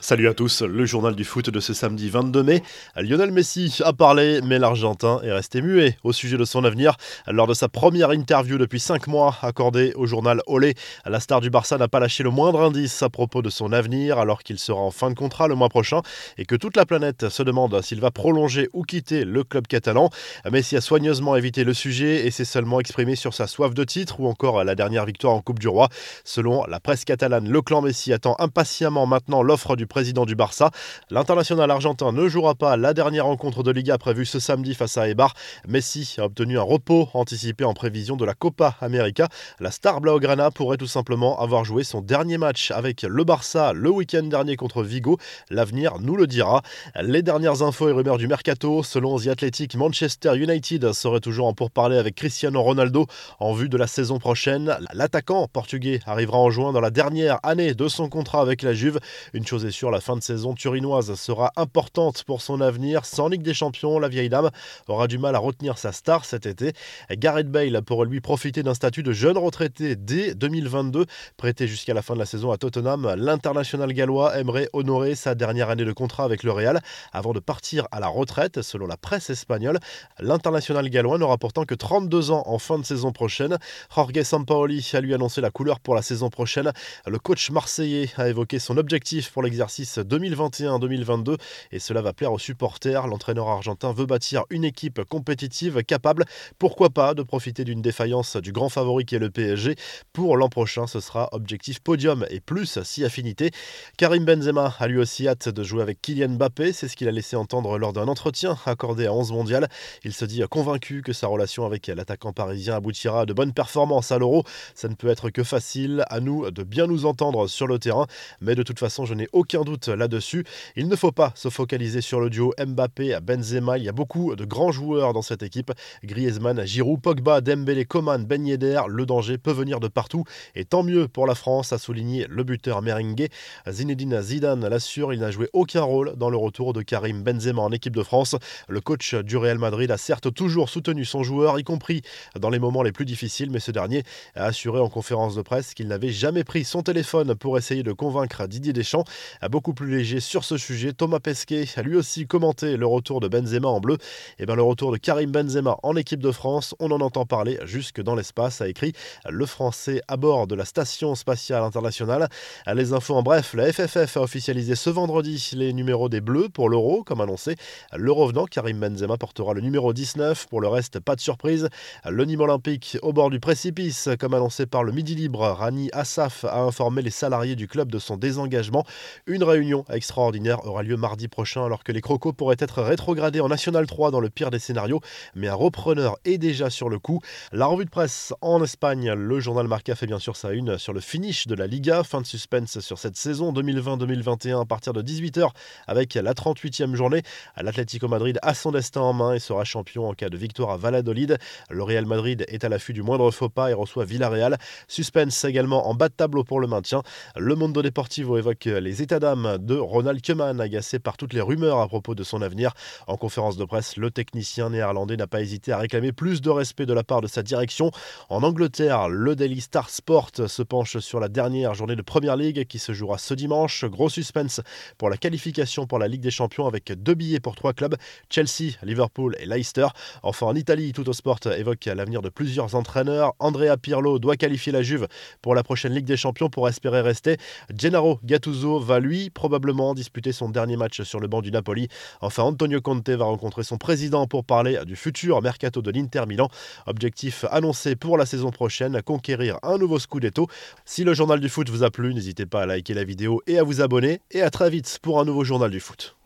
Salut à tous, le journal du foot de ce samedi 22 mai. Lionel Messi a parlé, mais l'Argentin est resté muet au sujet de son avenir. Lors de sa première interview depuis 5 mois accordée au journal Olé, la star du Barça n'a pas lâché le moindre indice à propos de son avenir alors qu'il sera en fin de contrat le mois prochain et que toute la planète se demande s'il va prolonger ou quitter le club catalan. Messi a soigneusement évité le sujet et s'est seulement exprimé sur sa soif de titre ou encore la dernière victoire en Coupe du Roi. Selon la presse catalane, le clan Messi attend impatiemment maintenant l'offre du président du Barça. L'international argentin ne jouera pas la dernière rencontre de Liga prévue ce samedi face à Eibar. Messi a obtenu un repos anticipé en prévision de la Copa América. La star Blaugrana pourrait tout simplement avoir joué son dernier match avec le Barça le week-end dernier contre Vigo. L'avenir nous le dira. Les dernières infos et rumeurs du mercato, selon The Athletic, Manchester United serait toujours en pourparlers avec Cristiano Ronaldo en vue de la saison prochaine. L'attaquant portugais arrivera en juin dans la dernière année de son contrat avec la Juve. Une chose est sûre, la fin de saison turinoise sera importante pour son avenir. Sans Ligue des Champions, la vieille dame aura du mal à retenir sa star cet été. Gareth Bale pourrait lui profiter d'un statut de jeune retraité dès 2022. Prêté jusqu'à la fin de la saison à Tottenham, l'international gallois aimerait honorer sa dernière année de contrat avec le Real avant de partir à la retraite, selon la presse espagnole. L'international gallois n'aura pourtant que 32 ans en fin de saison prochaine. Jorge Sampaoli a lui annoncé la couleur pour la saison prochaine. Le coach marseillais a évoqué son objectif pour l'exercice 2021-2022 et cela va plaire aux supporters. L'entraîneur argentin veut bâtir une équipe compétitive capable, pourquoi pas, de profiter d'une défaillance du grand favori qui est le PSG. Pour l'an prochain, ce sera objectif podium et plus si affinité. Karim Benzema a lui aussi hâte de jouer avec Kylian Mbappé, c'est ce qu'il a laissé entendre lors d'un entretien accordé à 11 mondial. Il se dit convaincu que sa relation avec l'attaquant parisien aboutira à de bonnes performances à l'Euro. Ça ne peut être que facile, à nous de bien nous entendre sur le terrain, mais de toute façon, je n'ai aucun doute là-dessus. Il ne faut pas se focaliser sur le duo Mbappé-Benzema. Il y a beaucoup de grands joueurs dans cette équipe. Griezmann, Giroud, Pogba, Dembélé, Coman, Ben Yedder. Le danger peut venir de partout. Et tant mieux pour la France, a souligné le buteur merengue. Zinedine Zidane l'assure, il n'a joué aucun rôle dans le retour de Karim Benzema en équipe de France. Le coach du Real Madrid a certes toujours soutenu son joueur, y compris dans les moments les plus difficiles, mais ce dernier a assuré en conférence de presse qu'il n'avait jamais pris son téléphone pour essayer de convaincre Didier Deschamps. Beaucoup plus léger sur ce sujet, Thomas Pesquet a lui aussi commenté le retour de Benzema en bleu. Et eh bien le retour de Karim Benzema en équipe de France, on en entend parler jusque dans l'espace, a écrit le Français à bord de la Station spatiale internationale. Les infos en bref, la FFF a officialisé ce vendredi les numéros des Bleus pour l'Euro, comme annoncé. Le revenant, Karim Benzema, portera le numéro 19. Pour le reste, pas de surprise. Le Nîmes Olympique au bord du précipice, comme annoncé par le Midi Libre, Rani Assaf a informé les salariés du club de son désengagement. Une réunion extraordinaire aura lieu mardi prochain alors que les Crocos pourraient être rétrogradés en National 3 dans le pire des scénarios, mais un repreneur est déjà sur le coup. La revue de presse en Espagne, le journal Marca fait bien sûr sa une sur le finish de la Liga, fin de suspense sur cette saison 2020-2021 à partir de 18h avec la 38e journée. L'Atlético Madrid a son destin en main et sera champion en cas de victoire à Valladolid. Le Real Madrid est à l'affût du moindre faux pas et reçoit Villarreal. Suspense également en bas de tableau pour le maintien. Le Mondo Deportivo évoque les états de Ronald Koeman, agacé par toutes les rumeurs à propos de son avenir. En conférence de presse, le technicien néerlandais n'a pas hésité à réclamer plus de respect de la part de sa direction. En Angleterre, le Daily Star Sport se penche sur la dernière journée de Première League qui se jouera ce dimanche. Gros suspense pour la qualification pour la Ligue des Champions avec deux billets pour trois clubs, Chelsea, Liverpool et Leicester. Enfin en Italie, Tutto Sport évoque l'avenir de plusieurs entraîneurs. Andrea Pirlo doit qualifier la Juve pour la prochaine Ligue des Champions pour espérer rester. Gennaro Gattuso va lui probablement disputer son dernier match sur le banc du Napoli. Enfin, Antonio Conte va rencontrer son président pour parler du futur mercato de l'Inter Milan. Objectif annoncé pour la saison prochaine, conquérir un nouveau Scudetto. Si le journal du foot vous a plu, n'hésitez pas à liker la vidéo et à vous abonner. Et à très vite pour un nouveau journal du foot.